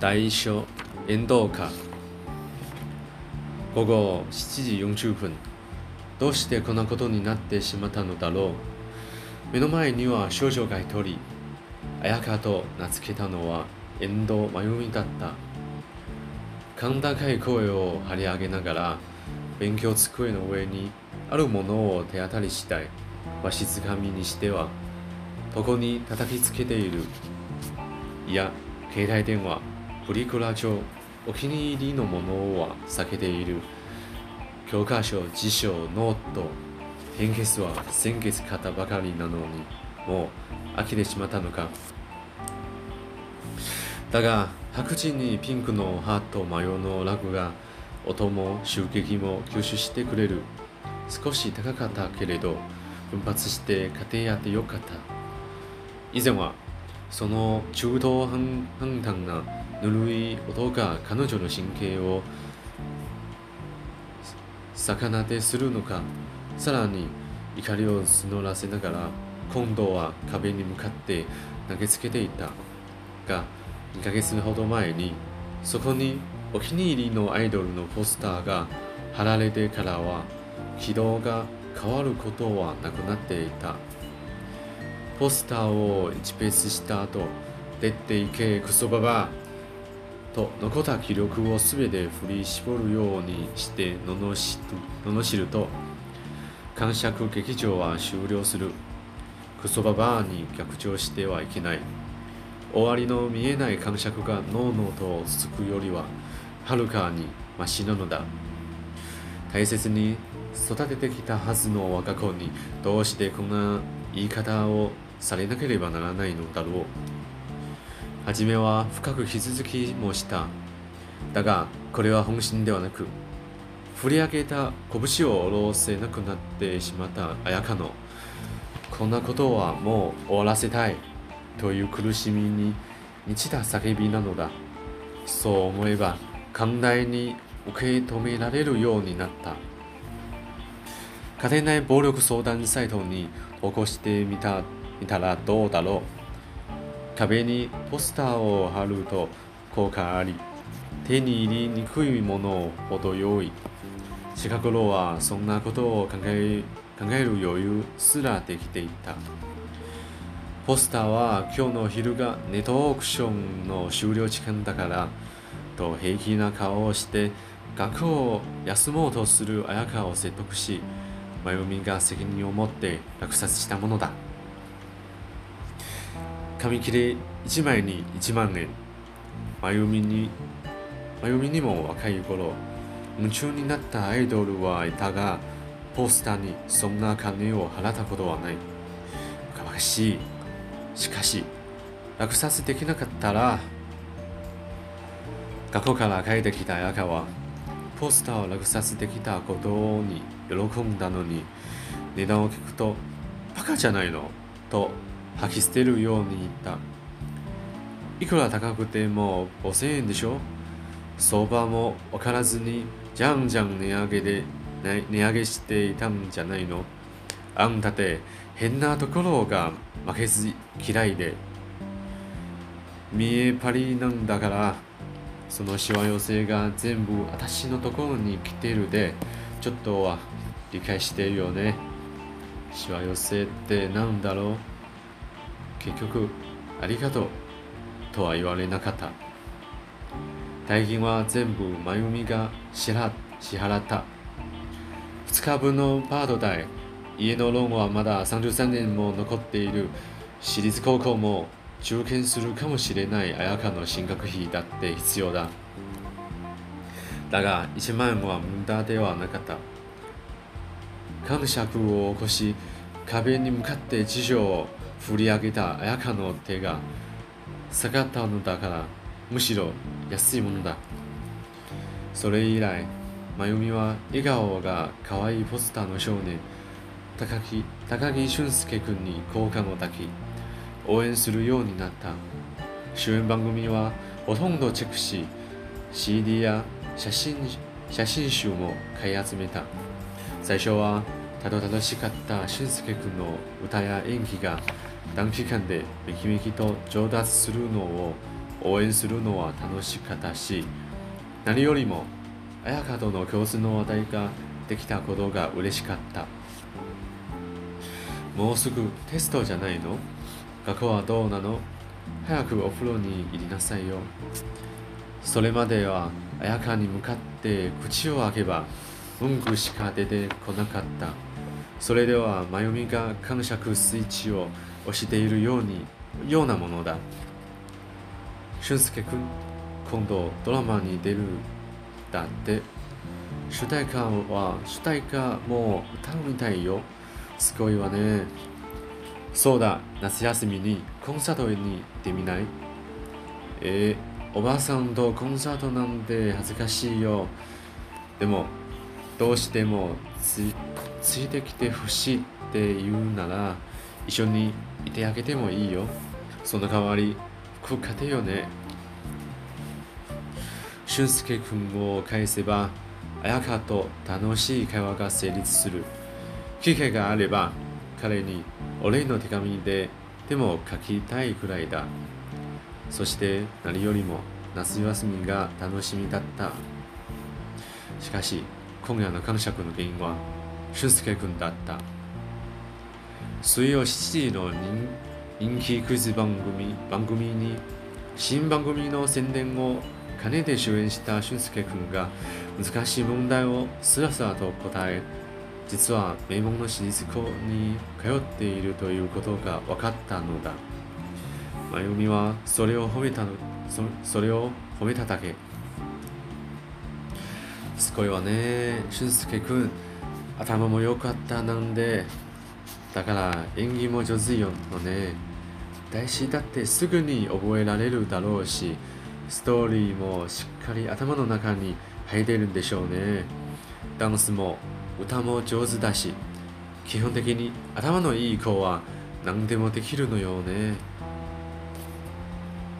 大書遠藤家午後7時40分。どうしてこんなことになってしまったのだろう？目の前には少女が一人綾香と名付けたのは遠藤真由美だった。甲高い声を張り上げながら勉強机の上にあるものを手当たり次第わしづかみにしては床に叩きつけている。いや携帯電話。プリクラ帳お気に入りのものは避けている教科書辞書ノートペンケースは先月買ったばかりなのにもう飽きてしまったのか。だが白地にピンクのハート模様のラグが音も衝撃も吸収してくれる。少し高かったけれど奮発して家庭やってよかった。以前はその中途半端なぬるい音が彼女の神経を魚でするのかさらに怒りを募らせながら今度は壁に向かって投げつけていたが2ヶ月ほど前にそこにお気に入りのアイドルのポスターが貼られてからは軌道が変わることはなくなっていたポスターを1ペースした後出ていけクソババと残った記録を全て振り絞るようにして罵ると感触劇場は終了する。クソババアに逆調してはいけない。終わりの見えない感触が脳々と続くよりははるかにマシなのだ。大切に育ててきたはずの我が子にどうしてこんな言い方をされなければならないのだろう。初めは深く傷つきもした。だがこれは本心ではなく振り上げた拳を下ろせなくなってしまった綾香のこんなことはもう終わらせたいという苦しみに満ちた叫びなのだ。そう思えば寛大に受け止められるようになった。家庭内暴力相談サイトに起こしてみた見たらどうだろう。壁にポスターを貼ると効果あり手に入りにくいものを程よい。近頃はそんなことを考え考える余裕すらできていた。ポスターは今日の昼がネットオークションの終了時間だからと平気な顔をして学を休もうとする綾香を説得し真由美が責任を持って落札したものだ。紙切れ1枚に1万円。真由美に真由美にも若い頃夢中になったアイドルはいたがポスターにそんな金を払ったことはない。かわしい。しかし落札できなかったら学校から帰ってきた綾香はポスターを落札できたことに喜んだのに値段を聞くとバカじゃないのと吐き捨てるように言った。いくら高くても5000円でしょ？相場も分からずにじゃんじゃん値上げで値上げしていたんじゃないの？あんたて変なところが負けず嫌いで。見えパリなんだからそのしわ寄せが全部私のところに来てるでちょっとは理解してるよね。しわ寄せってなんだろう？結局ありがとうとは言われなかった。代金は全部真由美が支払った。2日分のパート代家のローンはまだ33年も残っている。私立高校も受験するかもしれない。綾香の進学費だって必要だ。だが1万円は無駄ではなかった。感触を起こし壁に向かって辞書を振り上げた綾香の手が下がったのだからむしろ安いものだ。それ以来真由美は笑顔が可愛いポスターの少年高木高木俊介君に好感を抱き応援するようになった。主演番組はほとんどチェックし CD や写真写真集も買い集めた。最初はたどたどしかった俊介君の歌や演技が短期間でめきめきと上達するのを応援するのは楽しかったし何よりも綾香との共通の話題ができたことが嬉しかった。もうすぐテストじゃないの？学校はどうなの？早くお風呂に入りなさいよ。それまでは綾香に向かって口を開けば文句しか出てこなかった。それでは真由美が感触スイッチを押しているようにようなものだ。俊介君今度ドラマに出るだって。主題歌は主題歌も歌うみたいよ。すごいわね。そうだ夏休みにコンサートに行ってみない？えー、おばあさんとコンサートなんて恥ずかしいよ。でもどうしてもつついてきてほしいって言うなら一緒にいてあげてもいいよ。その代わり服買てよね。俊介君を返せば綾香と楽しい会話が成立する。機会があれば彼にお礼の手紙ででも書きたいくらいだ。そして何よりも夏休みが楽しみだった。しかし今夜の感触の原因は？俊介君だった水曜7時の人気クイズ番組番組に新番組の宣伝を兼ねて主演した俊介君が難しい問題をスラスラと答え実は名門の私立校に通っているということが分かったのだ真由美はそれを褒めたのそそれを褒めただけすごいわね俊介君頭も良かったなんでだから演技も上手よのね。大師だってすぐに覚えられるだろうしストーリーもしっかり頭の中に入れるんでしょうね。ダンスも歌も上手だし基本的に頭のいい子は何でもできるのよね。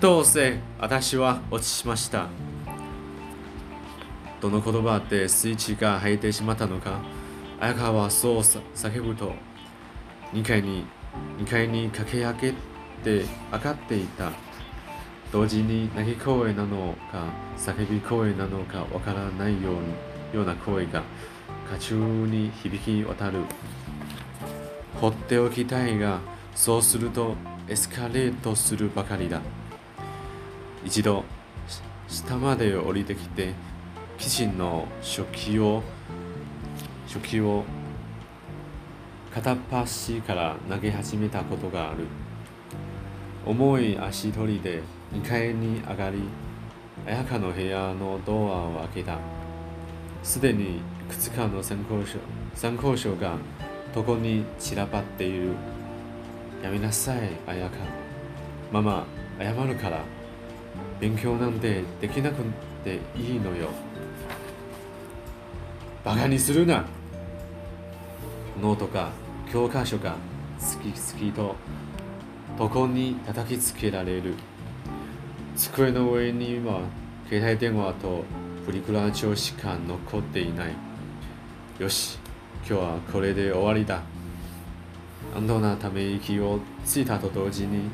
どうせ私は落ちしました。どの言葉でスイッチが入ってしまったのか。綾香はそう叫ぶと2階に2階に駆け上げて上がっていた。同時に泣き声なのか叫び声なのかわからないようような声が家中に響き渡る。放っておきたいがそうするとエスカレートするばかりだ。一度下まで降りてきてキッチンの食器を食器を片っ端から投げ始めたことがある。重い足取りで2階に上がり綾香の部屋のドアを開けた。すでにいくつかの参考書参考書が床に散らばっている。やめなさい綾香ママ謝るから。勉強なんてできなくていいのよ。バカにするな。ノートか教科書が好き好きと床に叩きつけられる。机の上には携帯電話とプリクラ帳しか残っていない。よし今日はこれで終わりだ。安堵のため息をついたと同時に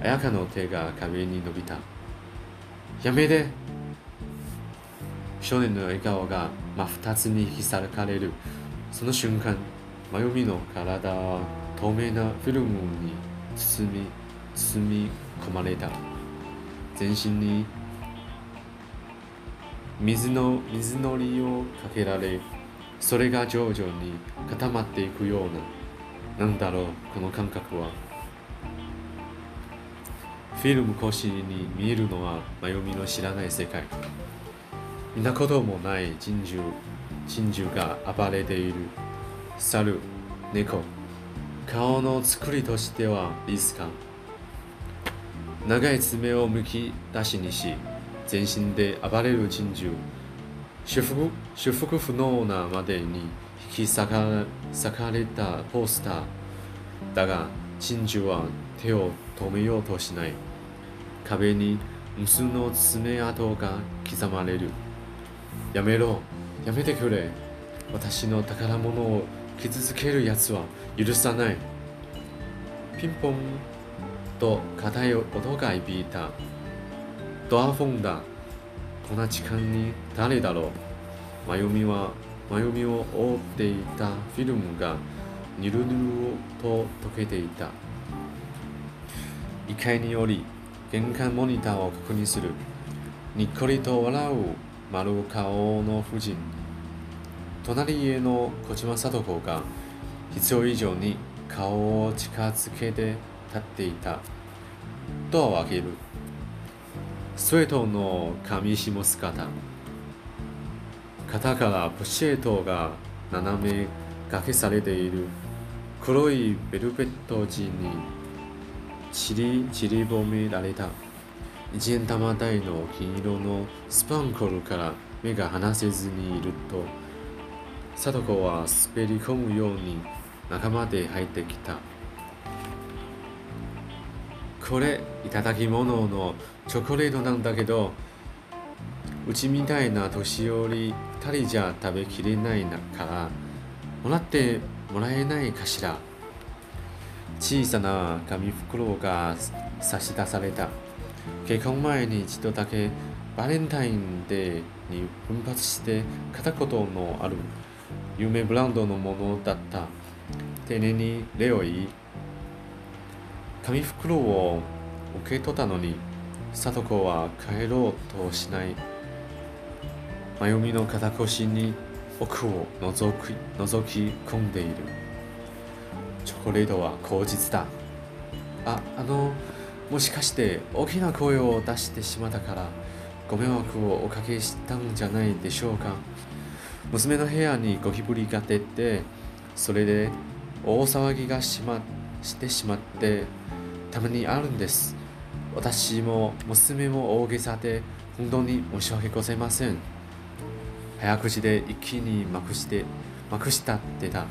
綾香の手が壁に伸びた。やめて。少年の笑顔が真二つに引き裂かれる。その瞬間真由美の体は透明なフィルムに包み包み込まれた。全身に水の水のりをかけられそれが徐々に固まっていくようななんだろうこの感覚は。フィルム越しに見えるのは真由美の知らない世界。見たこともない珍獣珍獣が暴れている猿猫。顔の作りとしてはリスカ長い爪をむき出しにし全身で暴れる珍獣。修復修復不能なまでに引き裂か裂かれたポスターだが珍獣は手を止めようとしない。壁に無数の爪痕が刻まれる。やめろ。やめてくれ。私の宝物を傷つける奴は許さない。ピンポンと硬い音が響いた。ドアフォンだこんな時間に誰だろう。真由美は真由美を覆っていた。フィルムがぬるぬると溶けていた。1階により玄関モニターを確認する。にっこりと笑う。丸顔の夫人隣家の小島聡子が必要以上に顔を近づけて立っていたドアを開ける。スウェットの上下姿。肩からポシェットが斜め掛けされている。黒いベルベット地にちりちりぼめられた。一円玉台の金色のスパンコルから目が離せずにいると貞子は滑り込むように仲間で入ってきた。これいただき物のチョコレートなんだけどうちみたいな年寄り2人じゃ食べきれないからもらってもらえないかしら。小さな紙袋が差し出された。結婚前に一度だけバレンタインデーに奮発して片言のある有名ブランドのものだった。丁寧に礼を言い紙袋を受け取ったのに貞子は帰ろうとしない。真由美の肩越しに奥を覗き覗き込んでいる。チョコレートは口実だ。ああのもしかして大きな声を出してしまったからご迷惑をおかけしたんじゃないでしょうか。娘の部屋にゴキブリが出てそれで大騒ぎがし,、ま、してしまってたまにあるんです。私も娘も大げさで本当に申し訳ございません。早口で一気にまくしてまくしたってた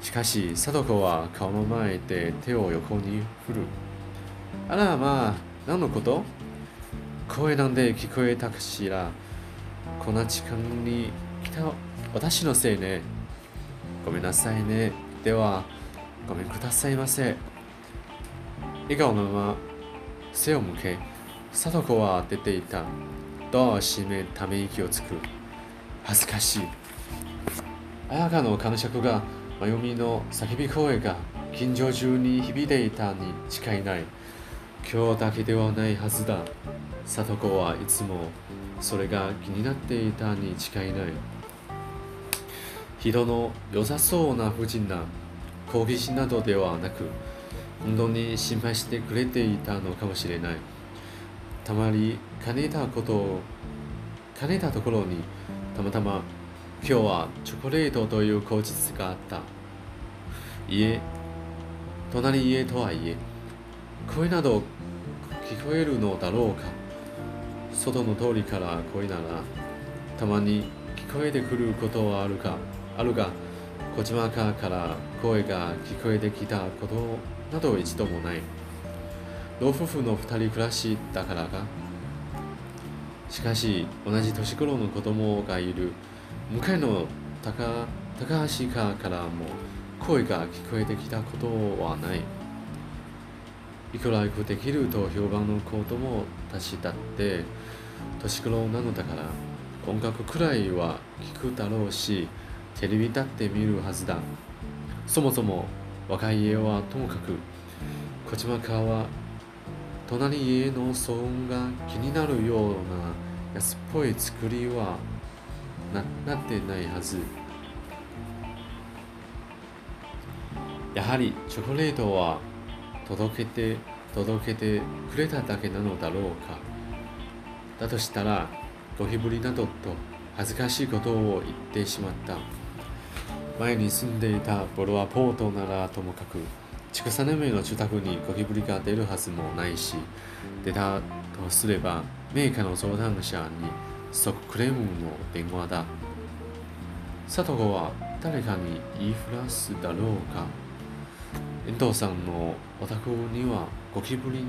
しかし貞子は顔の前で手を横に振る。あらまあ何のこと？声なんで聞こえたかしら。こんな時間に来た。私のせいね。ごめんなさいね。ではごめんくださいませ。笑顔のまま背を向け貞子は出ていた。ドアを閉めため息をつく。恥ずかしい。綾香の感触が真由美の叫び声が近所中に響いていたに違いない。今日だけではないはずだ。里子はいつもそれが気になっていたに違いない。人の良さそうな婦人な好奇心などではなく本当に心配してくれていたのかもしれない。たまりかねたことをかねたところにたまたま今日はチョコレートという口実があった。家隣家とはいえ声など聞こえるのだろうか？外の通りから声ならたまに聞こえてくることはあるか？あるが小島家から声が聞こえてきたことなど一度もない。老夫婦の二人暮らしだからか？しかし同じ年頃の子供がいる。向かいの高高橋家からも声が聞こえてきたことはない。いくらよくできると評判の子供たちだって年頃なのだから音楽くらいは聞くだろうしテレビだって見るはずだ。そもそも若い家はともかく小島川は隣家の騒音が気になるような安っぽい作りはななってないはず。やはりチョコレートは届けて届けてくれただけなのだろうか。だとしたらゴキブリなどと恥ずかしいことを言ってしまった。前に住んでいたボロアポートならともかく畜産年の住宅にゴキブリが出るはずもないし出たとすればメーカーの相談者に即クレームの電話だ。佐藤は誰かに言いふらすだろうか。遠藤さんのお宅にはゴキブリに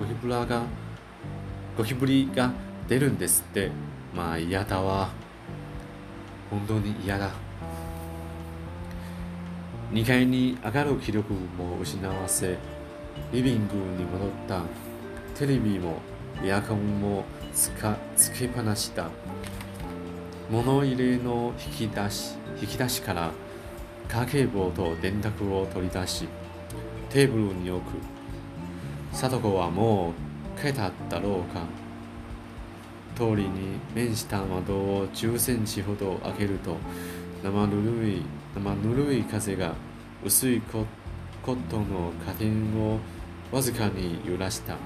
ゴキブラがゴキブリが出るんですって。まあ嫌だわ。本当に嫌だ。2階に上がる気力も失わせリビングに戻った。テレビもエアコンもつかつけっぱなしだ。物入れの引き出し引き出しから家計簿と電卓を取り出しテーブルに置く。貞子はもう帰っただろうか。通りに面した窓を10センチほど開けると生ぬるい生ぬるい風が薄いココットンのカーテンをわずかに揺らした。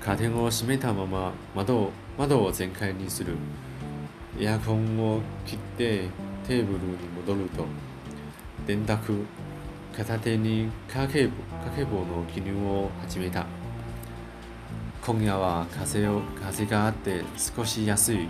カーテンを閉めたまま窓を窓を全開にする。エアコンを切ってテーブルに戻ると電卓片手に家計簿家計簿の記入を始めた。今夜は風を風があって少し安い。